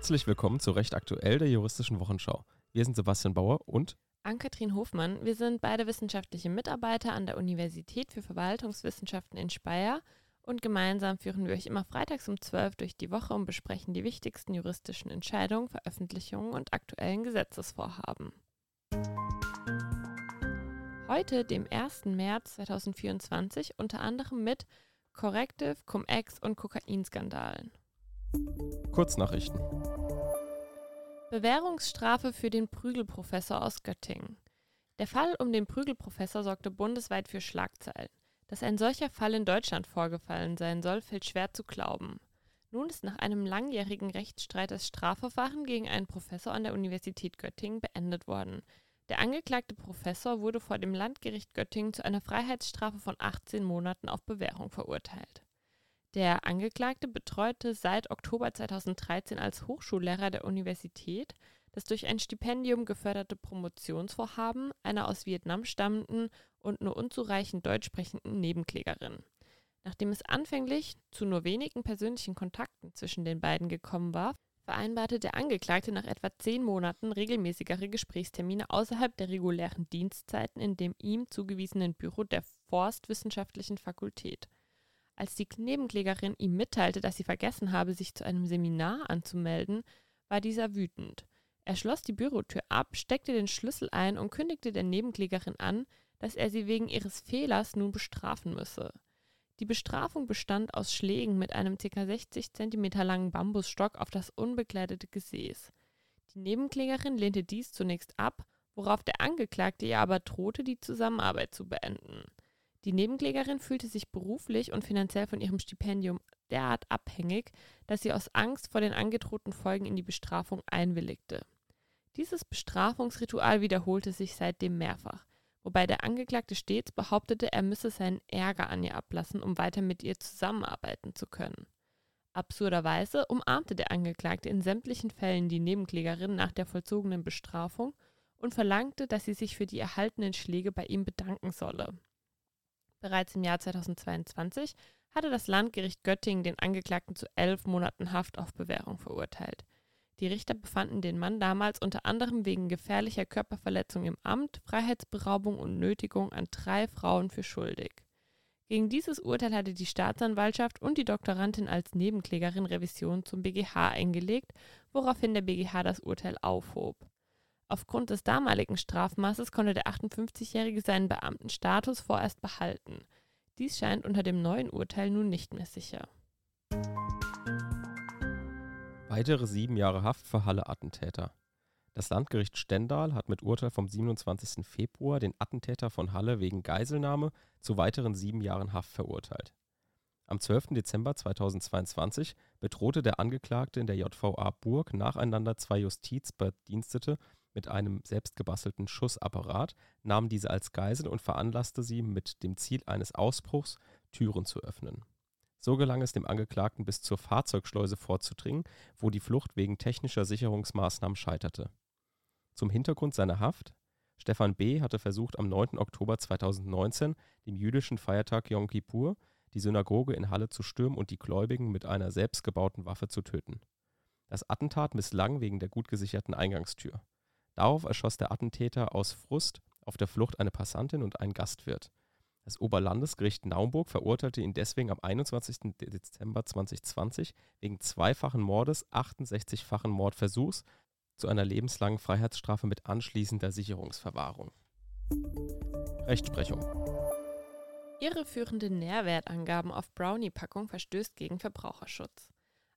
Herzlich willkommen zu Recht aktuell der juristischen Wochenschau. Wir sind Sebastian Bauer und Ann-Kathrin Hofmann. Wir sind beide wissenschaftliche Mitarbeiter an der Universität für Verwaltungswissenschaften in Speyer und gemeinsam führen wir euch immer freitags um 12 durch die Woche und besprechen die wichtigsten juristischen Entscheidungen, Veröffentlichungen und aktuellen Gesetzesvorhaben. Heute, dem 1. März 2024, unter anderem mit Corrective, Cum-Ex und Kokainskandalen. Kurznachrichten. Bewährungsstrafe für den Prügelprofessor aus Göttingen. Der Fall um den Prügelprofessor sorgte bundesweit für Schlagzeilen. Dass ein solcher Fall in Deutschland vorgefallen sein soll, fällt schwer zu glauben. Nun ist nach einem langjährigen Rechtsstreit das Strafverfahren gegen einen Professor an der Universität Göttingen beendet worden. Der angeklagte Professor wurde vor dem Landgericht Göttingen zu einer Freiheitsstrafe von 18 Monaten auf Bewährung verurteilt. Der Angeklagte betreute seit Oktober 2013 als Hochschullehrer der Universität das durch ein Stipendium geförderte Promotionsvorhaben einer aus Vietnam stammenden und nur unzureichend deutsch sprechenden Nebenklägerin. Nachdem es anfänglich zu nur wenigen persönlichen Kontakten zwischen den beiden gekommen war, vereinbarte der Angeklagte nach etwa zehn Monaten regelmäßigere Gesprächstermine außerhalb der regulären Dienstzeiten in dem ihm zugewiesenen Büro der Forstwissenschaftlichen Fakultät. Als die Nebenklägerin ihm mitteilte, dass sie vergessen habe, sich zu einem Seminar anzumelden, war dieser wütend. Er schloss die Bürotür ab, steckte den Schlüssel ein und kündigte der Nebenklägerin an, dass er sie wegen ihres Fehlers nun bestrafen müsse. Die Bestrafung bestand aus Schlägen mit einem ca. 60 cm langen Bambusstock auf das unbekleidete Gesäß. Die Nebenklägerin lehnte dies zunächst ab, worauf der Angeklagte ihr aber drohte, die Zusammenarbeit zu beenden. Die Nebenklägerin fühlte sich beruflich und finanziell von ihrem Stipendium derart abhängig, dass sie aus Angst vor den angedrohten Folgen in die Bestrafung einwilligte. Dieses Bestrafungsritual wiederholte sich seitdem mehrfach, wobei der Angeklagte stets behauptete, er müsse seinen Ärger an ihr ablassen, um weiter mit ihr zusammenarbeiten zu können. Absurderweise umarmte der Angeklagte in sämtlichen Fällen die Nebenklägerin nach der vollzogenen Bestrafung und verlangte, dass sie sich für die erhaltenen Schläge bei ihm bedanken solle. Bereits im Jahr 2022 hatte das Landgericht Göttingen den Angeklagten zu elf Monaten Haft auf Bewährung verurteilt. Die Richter befanden den Mann damals unter anderem wegen gefährlicher Körperverletzung im Amt, Freiheitsberaubung und Nötigung an drei Frauen für schuldig. Gegen dieses Urteil hatte die Staatsanwaltschaft und die Doktorandin als Nebenklägerin Revision zum BGH eingelegt, woraufhin der BGH das Urteil aufhob. Aufgrund des damaligen Strafmaßes konnte der 58-Jährige seinen Beamtenstatus vorerst behalten. Dies scheint unter dem neuen Urteil nun nicht mehr sicher. Weitere sieben Jahre Haft für Halle-Attentäter. Das Landgericht Stendal hat mit Urteil vom 27. Februar den Attentäter von Halle wegen Geiselnahme zu weiteren sieben Jahren Haft verurteilt. Am 12. Dezember 2022 bedrohte der Angeklagte in der JVA Burg nacheinander zwei Justizbedienstete mit einem selbstgebastelten Schussapparat, nahm diese als Geisel und veranlasste sie mit dem Ziel eines Ausbruchs, Türen zu öffnen. So gelang es dem Angeklagten bis zur Fahrzeugschleuse vorzudringen, wo die Flucht wegen technischer Sicherungsmaßnahmen scheiterte. Zum Hintergrund seiner Haft Stefan B. hatte versucht, am 9. Oktober 2019, dem jüdischen Feiertag Yom Kippur, die Synagoge in Halle zu stürmen und die Gläubigen mit einer selbstgebauten Waffe zu töten. Das Attentat misslang wegen der gut gesicherten Eingangstür. Darauf erschoss der Attentäter aus Frust auf der Flucht eine Passantin und einen Gastwirt. Das Oberlandesgericht Naumburg verurteilte ihn deswegen am 21. Dezember 2020 wegen zweifachen Mordes, 68-fachen Mordversuchs zu einer lebenslangen Freiheitsstrafe mit anschließender Sicherungsverwahrung. Rechtsprechung. Irreführende Nährwertangaben auf Brownie-Packung verstößt gegen Verbraucherschutz.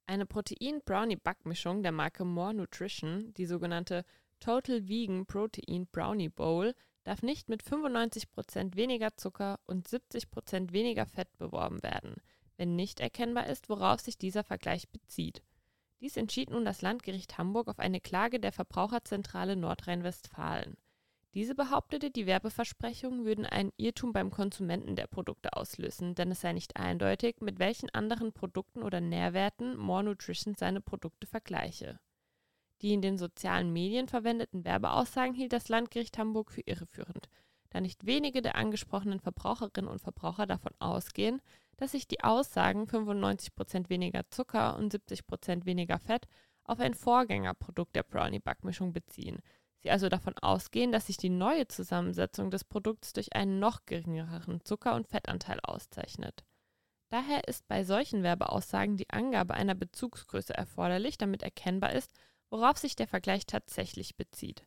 Eine Protein-Brownie-Backmischung der Marke More Nutrition, die sogenannte Total Vegan Protein Brownie Bowl darf nicht mit 95% weniger Zucker und 70% weniger Fett beworben werden, wenn nicht erkennbar ist, worauf sich dieser Vergleich bezieht. Dies entschied nun das Landgericht Hamburg auf eine Klage der Verbraucherzentrale Nordrhein-Westfalen. Diese behauptete, die Werbeversprechungen würden einen Irrtum beim Konsumenten der Produkte auslösen, denn es sei nicht eindeutig, mit welchen anderen Produkten oder Nährwerten More Nutrition seine Produkte vergleiche. Die in den sozialen Medien verwendeten Werbeaussagen hielt das Landgericht Hamburg für irreführend, da nicht wenige der angesprochenen Verbraucherinnen und Verbraucher davon ausgehen, dass sich die Aussagen 95% weniger Zucker und 70% weniger Fett auf ein Vorgängerprodukt der Brownie-Backmischung beziehen. Sie also davon ausgehen, dass sich die neue Zusammensetzung des Produkts durch einen noch geringeren Zucker- und Fettanteil auszeichnet. Daher ist bei solchen Werbeaussagen die Angabe einer Bezugsgröße erforderlich, damit erkennbar ist, worauf sich der Vergleich tatsächlich bezieht.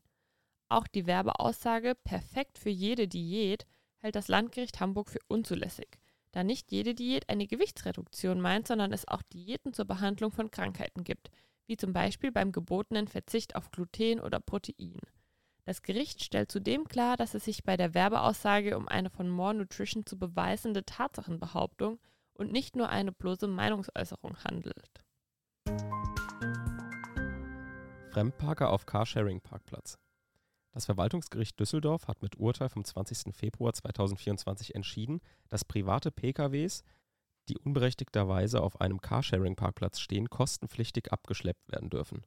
Auch die Werbeaussage perfekt für jede Diät hält das Landgericht Hamburg für unzulässig, da nicht jede Diät eine Gewichtsreduktion meint, sondern es auch Diäten zur Behandlung von Krankheiten gibt, wie zum Beispiel beim gebotenen Verzicht auf Gluten oder Protein. Das Gericht stellt zudem klar, dass es sich bei der Werbeaussage um eine von More Nutrition zu beweisende Tatsachenbehauptung und nicht nur eine bloße Meinungsäußerung handelt. Fremdparker auf Carsharing-Parkplatz. Das Verwaltungsgericht Düsseldorf hat mit Urteil vom 20. Februar 2024 entschieden, dass private PKWs, die unberechtigterweise auf einem Carsharing-Parkplatz stehen, kostenpflichtig abgeschleppt werden dürfen.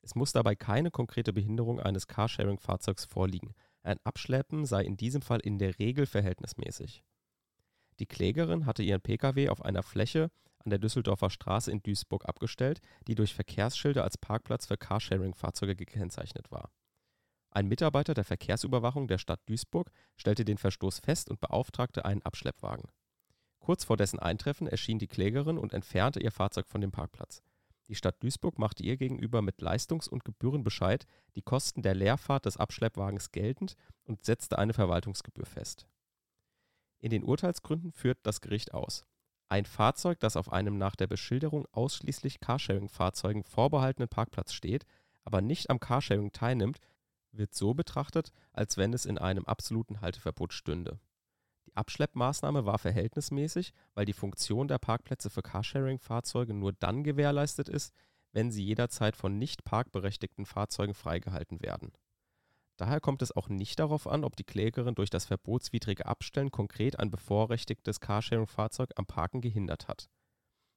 Es muss dabei keine konkrete Behinderung eines Carsharing-Fahrzeugs vorliegen. Ein Abschleppen sei in diesem Fall in der Regel verhältnismäßig. Die Klägerin hatte ihren Pkw auf einer Fläche an der Düsseldorfer Straße in Duisburg abgestellt, die durch Verkehrsschilder als Parkplatz für Carsharing-Fahrzeuge gekennzeichnet war. Ein Mitarbeiter der Verkehrsüberwachung der Stadt Duisburg stellte den Verstoß fest und beauftragte einen Abschleppwagen. Kurz vor dessen Eintreffen erschien die Klägerin und entfernte ihr Fahrzeug von dem Parkplatz. Die Stadt Duisburg machte ihr gegenüber mit Leistungs- und Gebührenbescheid die Kosten der Leerfahrt des Abschleppwagens geltend und setzte eine Verwaltungsgebühr fest. In den Urteilsgründen führt das Gericht aus: Ein Fahrzeug, das auf einem nach der Beschilderung ausschließlich Carsharing-Fahrzeugen vorbehaltenen Parkplatz steht, aber nicht am Carsharing teilnimmt, wird so betrachtet, als wenn es in einem absoluten Halteverbot stünde. Die Abschleppmaßnahme war verhältnismäßig, weil die Funktion der Parkplätze für Carsharing-Fahrzeuge nur dann gewährleistet ist, wenn sie jederzeit von nicht parkberechtigten Fahrzeugen freigehalten werden Daher kommt es auch nicht darauf an, ob die Klägerin durch das verbotswidrige Abstellen konkret ein bevorrechtigtes Carsharing-Fahrzeug am Parken gehindert hat.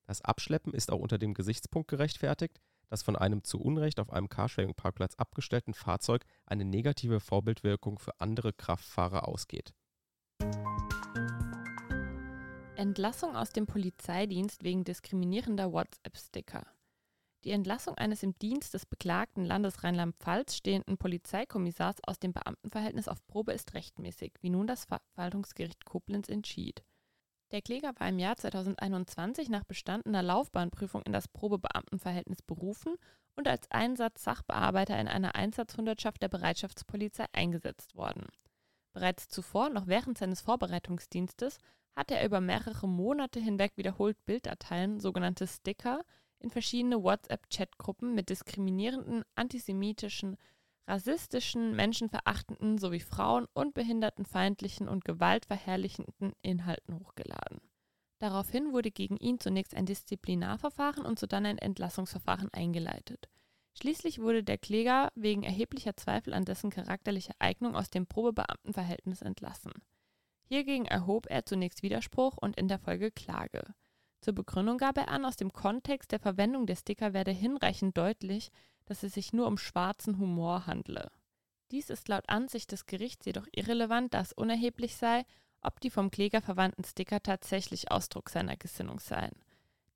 Das Abschleppen ist auch unter dem Gesichtspunkt gerechtfertigt, dass von einem zu Unrecht auf einem Carsharing-Parkplatz abgestellten Fahrzeug eine negative Vorbildwirkung für andere Kraftfahrer ausgeht. Entlassung aus dem Polizeidienst wegen diskriminierender WhatsApp-Sticker. Die Entlassung eines im Dienst des beklagten Landes Rheinland-Pfalz stehenden Polizeikommissars aus dem Beamtenverhältnis auf Probe ist rechtmäßig, wie nun das Verwaltungsgericht Koblenz entschied. Der Kläger war im Jahr 2021 nach bestandener Laufbahnprüfung in das Probebeamtenverhältnis berufen und als Einsatz-Sachbearbeiter in einer Einsatzhundertschaft der Bereitschaftspolizei eingesetzt worden. Bereits zuvor, noch während seines Vorbereitungsdienstes, hatte er über mehrere Monate hinweg wiederholt Bilddateien, sogenannte Sticker, in verschiedene WhatsApp-Chatgruppen mit diskriminierenden, antisemitischen, rassistischen, menschenverachtenden sowie frauen- und behindertenfeindlichen und gewaltverherrlichenden Inhalten hochgeladen. Daraufhin wurde gegen ihn zunächst ein Disziplinarverfahren und sodann ein Entlassungsverfahren eingeleitet. Schließlich wurde der Kläger wegen erheblicher Zweifel an dessen charakterlicher Eignung aus dem Probebeamtenverhältnis entlassen. Hiergegen erhob er zunächst Widerspruch und in der Folge Klage. Zur Begründung gab er an, aus dem Kontext der Verwendung der Sticker werde hinreichend deutlich, dass es sich nur um schwarzen Humor handle. Dies ist laut Ansicht des Gerichts jedoch irrelevant, da es unerheblich sei, ob die vom Kläger verwandten Sticker tatsächlich Ausdruck seiner Gesinnung seien.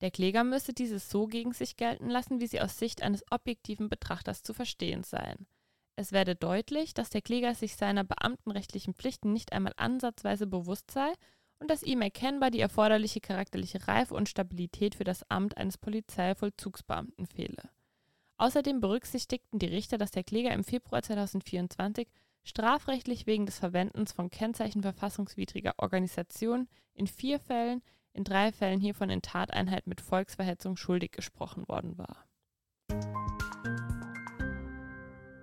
Der Kläger müsse dieses so gegen sich gelten lassen, wie sie aus Sicht eines objektiven Betrachters zu verstehen seien. Es werde deutlich, dass der Kläger sich seiner beamtenrechtlichen Pflichten nicht einmal ansatzweise bewusst sei und dass ihm erkennbar die erforderliche charakterliche Reife und Stabilität für das Amt eines Polizeivollzugsbeamten fehle. Außerdem berücksichtigten die Richter, dass der Kläger im Februar 2024 strafrechtlich wegen des Verwendens von Kennzeichen verfassungswidriger Organisation in vier Fällen, in drei Fällen hiervon in Tateinheit mit Volksverhetzung schuldig gesprochen worden war.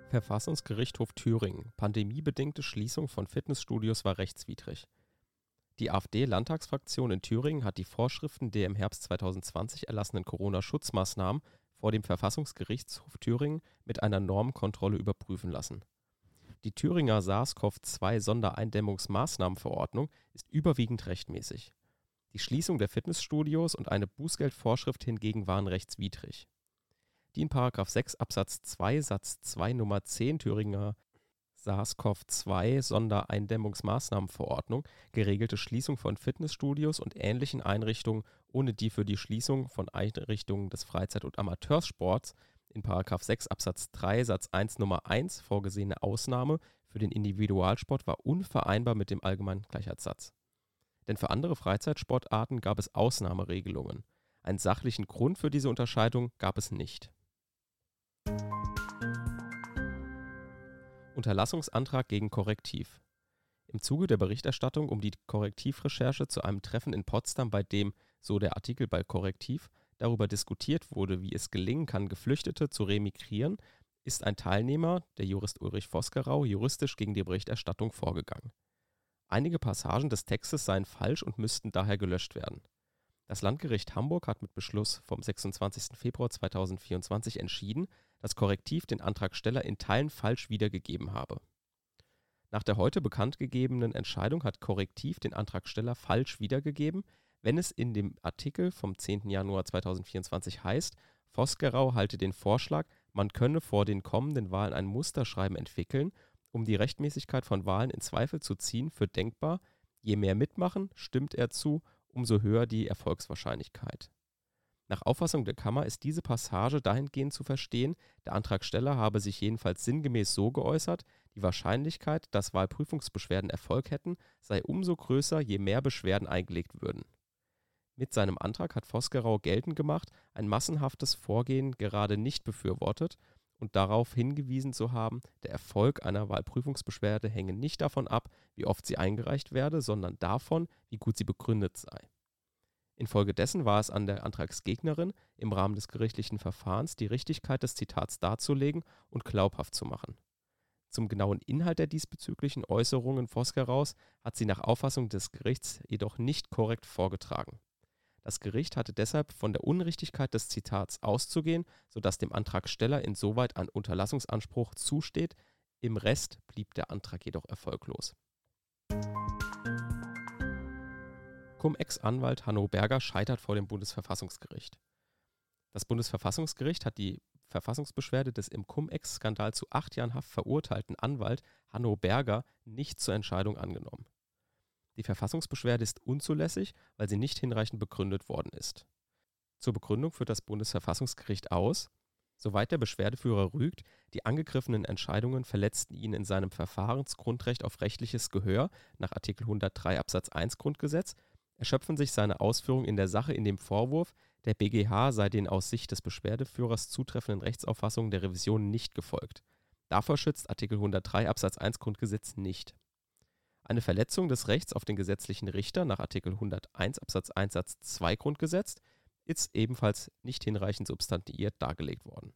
Verfassungsgerichtshof Thüringen. Pandemiebedingte Schließung von Fitnessstudios war rechtswidrig. Die AfD-Landtagsfraktion in Thüringen hat die Vorschriften der im Herbst 2020 erlassenen Corona-Schutzmaßnahmen vor dem Verfassungsgerichtshof Thüringen mit einer Normkontrolle überprüfen lassen. Die Thüringer SARS-CoV-2-Sondereindämmungsmaßnahmenverordnung ist überwiegend rechtmäßig. Die Schließung der Fitnessstudios und eine Bußgeldvorschrift hingegen waren rechtswidrig. Die in § 6 Absatz 2 Satz 2 Nummer 10 Thüringer SARS-CoV-2-Sondereindämmungsmaßnahmenverordnung geregelte Schließung von Fitnessstudios und ähnlichen Einrichtungen ohne die für die Schließung von Einrichtungen des Freizeit und Amateursports in 6 Absatz 3 Satz 1 Nummer 1 vorgesehene Ausnahme für den Individualsport war unvereinbar mit dem allgemeinen Gleichheitssatz. Denn für andere Freizeitsportarten gab es Ausnahmeregelungen. Einen sachlichen Grund für diese Unterscheidung gab es nicht. Unterlassungsantrag gegen Korrektiv. Im Zuge der Berichterstattung um die Korrektivrecherche zu einem Treffen in Potsdam, bei dem, so der Artikel bei Korrektiv, darüber diskutiert wurde, wie es gelingen kann, Geflüchtete zu remigrieren, ist ein Teilnehmer, der Jurist Ulrich Vosgerau, juristisch gegen die Berichterstattung vorgegangen. Einige Passagen des Textes seien falsch und müssten daher gelöscht werden. Das Landgericht Hamburg hat mit Beschluss vom 26. Februar 2024 entschieden, dass Korrektiv den Antragsteller in Teilen falsch wiedergegeben habe. Nach der heute bekannt gegebenen Entscheidung hat Korrektiv den Antragsteller falsch wiedergegeben, wenn es in dem Artikel vom 10. Januar 2024 heißt, Vosgerau halte den Vorschlag, man könne vor den kommenden Wahlen ein Musterschreiben entwickeln, um die Rechtmäßigkeit von Wahlen in Zweifel zu ziehen, für denkbar, je mehr mitmachen, stimmt er zu, umso höher die Erfolgswahrscheinlichkeit. Nach Auffassung der Kammer ist diese Passage dahingehend zu verstehen, der Antragsteller habe sich jedenfalls sinngemäß so geäußert, die Wahrscheinlichkeit, dass Wahlprüfungsbeschwerden Erfolg hätten, sei umso größer, je mehr Beschwerden eingelegt würden. Mit seinem Antrag hat Vosgerau geltend gemacht, ein massenhaftes Vorgehen gerade nicht befürwortet und darauf hingewiesen zu haben, der Erfolg einer Wahlprüfungsbeschwerde hänge nicht davon ab, wie oft sie eingereicht werde, sondern davon, wie gut sie begründet sei. Infolgedessen war es an der Antragsgegnerin, im Rahmen des gerichtlichen Verfahrens die Richtigkeit des Zitats darzulegen und glaubhaft zu machen. Zum genauen Inhalt der diesbezüglichen Äußerungen Voskeraus hat sie nach Auffassung des Gerichts jedoch nicht korrekt vorgetragen das Gericht hatte deshalb von der Unrichtigkeit des Zitats auszugehen, sodass dem Antragsteller insoweit ein Unterlassungsanspruch zusteht, im Rest blieb der Antrag jedoch erfolglos. Cum-Ex-Anwalt Hanno Berger scheitert vor dem Bundesverfassungsgericht. Das Bundesverfassungsgericht hat die Verfassungsbeschwerde des im Cum-Ex-Skandal zu acht Jahren Haft verurteilten Anwalt Hanno Berger nicht zur Entscheidung angenommen. Die Verfassungsbeschwerde ist unzulässig, weil sie nicht hinreichend begründet worden ist. Zur Begründung führt das Bundesverfassungsgericht aus, soweit der Beschwerdeführer rügt, die angegriffenen Entscheidungen verletzten ihn in seinem Verfahrensgrundrecht auf rechtliches Gehör nach Artikel 103 Absatz 1 Grundgesetz, erschöpfen sich seine Ausführungen in der Sache in dem Vorwurf, der BGH sei den aus Sicht des Beschwerdeführers zutreffenden Rechtsauffassungen der Revision nicht gefolgt. Davor schützt Artikel 103 Absatz 1 Grundgesetz nicht. Eine Verletzung des Rechts auf den gesetzlichen Richter nach Artikel 101 Absatz 1 Satz 2 Grundgesetz ist ebenfalls nicht hinreichend substantiiert dargelegt worden.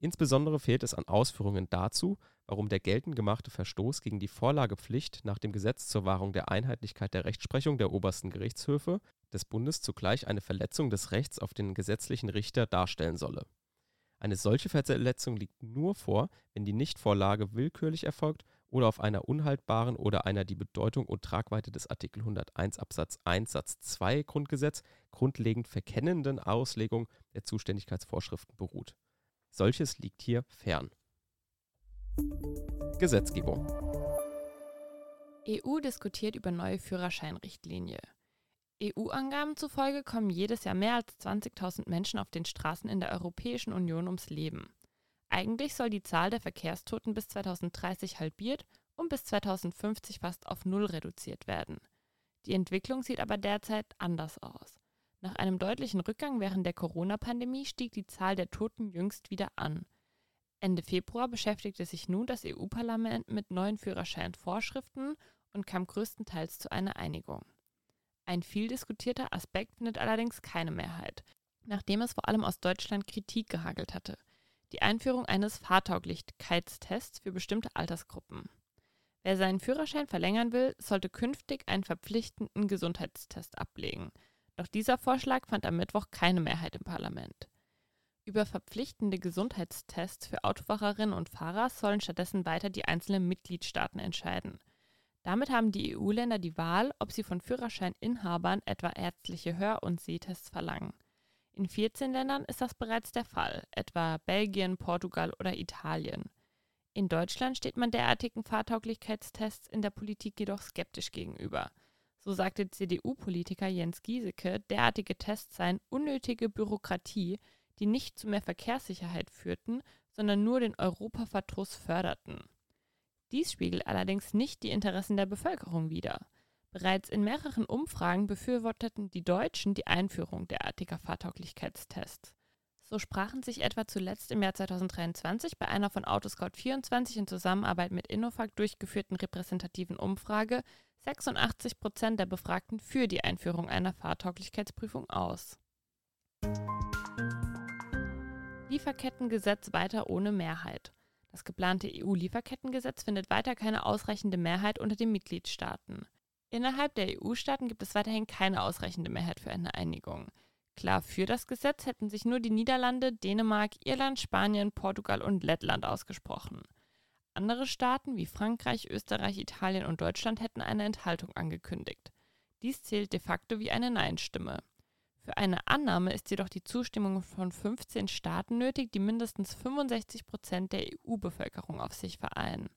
Insbesondere fehlt es an Ausführungen dazu, warum der geltend gemachte Verstoß gegen die Vorlagepflicht nach dem Gesetz zur Wahrung der Einheitlichkeit der Rechtsprechung der obersten Gerichtshöfe des Bundes zugleich eine Verletzung des Rechts auf den gesetzlichen Richter darstellen solle. Eine solche Verletzung liegt nur vor, wenn die Nichtvorlage willkürlich erfolgt oder auf einer unhaltbaren oder einer die Bedeutung und Tragweite des Artikel 101 Absatz 1 Satz 2 Grundgesetz grundlegend verkennenden Auslegung der Zuständigkeitsvorschriften beruht. Solches liegt hier fern. Gesetzgebung EU diskutiert über neue Führerscheinrichtlinie. EU-Angaben zufolge kommen jedes Jahr mehr als 20.000 Menschen auf den Straßen in der Europäischen Union ums Leben. Eigentlich soll die Zahl der Verkehrstoten bis 2030 halbiert und bis 2050 fast auf Null reduziert werden. Die Entwicklung sieht aber derzeit anders aus. Nach einem deutlichen Rückgang während der Corona-Pandemie stieg die Zahl der Toten jüngst wieder an. Ende Februar beschäftigte sich nun das EU-Parlament mit neuen Führerscheinvorschriften und kam größtenteils zu einer Einigung. Ein viel diskutierter Aspekt findet allerdings keine Mehrheit, nachdem es vor allem aus Deutschland Kritik gehagelt hatte die Einführung eines Fahrtauglichkeitstests für bestimmte Altersgruppen. Wer seinen Führerschein verlängern will, sollte künftig einen verpflichtenden Gesundheitstest ablegen. Doch dieser Vorschlag fand am Mittwoch keine Mehrheit im Parlament. Über verpflichtende Gesundheitstests für Autofahrerinnen und Fahrer sollen stattdessen weiter die einzelnen Mitgliedstaaten entscheiden. Damit haben die EU-Länder die Wahl, ob sie von Führerscheininhabern etwa ärztliche Hör- und Sehtests verlangen. In 14 Ländern ist das bereits der Fall, etwa Belgien, Portugal oder Italien. In Deutschland steht man derartigen Fahrtauglichkeitstests in der Politik jedoch skeptisch gegenüber. So sagte CDU-Politiker Jens Giesecke, derartige Tests seien unnötige Bürokratie, die nicht zu mehr Verkehrssicherheit führten, sondern nur den Europaverdruss förderten. Dies spiegelt allerdings nicht die Interessen der Bevölkerung wider. Bereits in mehreren Umfragen befürworteten die Deutschen die Einführung derartiger Fahrtauglichkeitstests. So sprachen sich etwa zuletzt im Jahr 2023 bei einer von Autoscout24 in Zusammenarbeit mit Innofag durchgeführten repräsentativen Umfrage 86 Prozent der Befragten für die Einführung einer Fahrtauglichkeitsprüfung aus. Lieferkettengesetz weiter ohne Mehrheit. Das geplante EU-Lieferkettengesetz findet weiter keine ausreichende Mehrheit unter den Mitgliedstaaten. Innerhalb der EU-Staaten gibt es weiterhin keine ausreichende Mehrheit für eine Einigung. Klar für das Gesetz hätten sich nur die Niederlande, Dänemark, Irland, Spanien, Portugal und Lettland ausgesprochen. Andere Staaten wie Frankreich, Österreich, Italien und Deutschland hätten eine Enthaltung angekündigt. Dies zählt de facto wie eine Nein-Stimme. Für eine Annahme ist jedoch die Zustimmung von 15 Staaten nötig, die mindestens 65 Prozent der EU-Bevölkerung auf sich vereinen.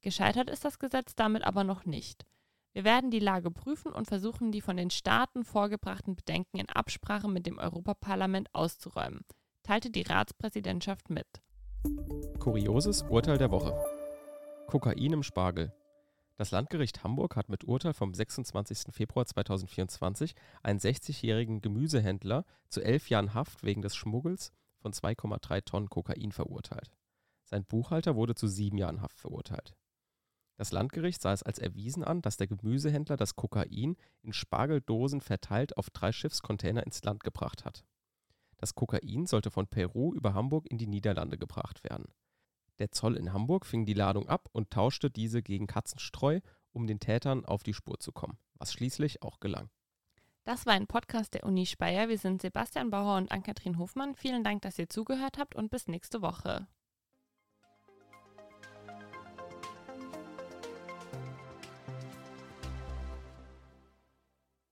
Gescheitert ist das Gesetz damit aber noch nicht. Wir werden die Lage prüfen und versuchen, die von den Staaten vorgebrachten Bedenken in Absprache mit dem Europaparlament auszuräumen, teilte die Ratspräsidentschaft mit. Kurioses Urteil der Woche. Kokain im Spargel. Das Landgericht Hamburg hat mit Urteil vom 26. Februar 2024 einen 60-jährigen Gemüsehändler zu elf Jahren Haft wegen des Schmuggels von 2,3 Tonnen Kokain verurteilt. Sein Buchhalter wurde zu sieben Jahren Haft verurteilt. Das Landgericht sah es als erwiesen an, dass der Gemüsehändler das Kokain in Spargeldosen verteilt auf drei Schiffscontainer ins Land gebracht hat. Das Kokain sollte von Peru über Hamburg in die Niederlande gebracht werden. Der Zoll in Hamburg fing die Ladung ab und tauschte diese gegen Katzenstreu, um den Tätern auf die Spur zu kommen, was schließlich auch gelang. Das war ein Podcast der Uni Speyer. Wir sind Sebastian Bauer und Ann-Kathrin Hofmann. Vielen Dank, dass ihr zugehört habt und bis nächste Woche.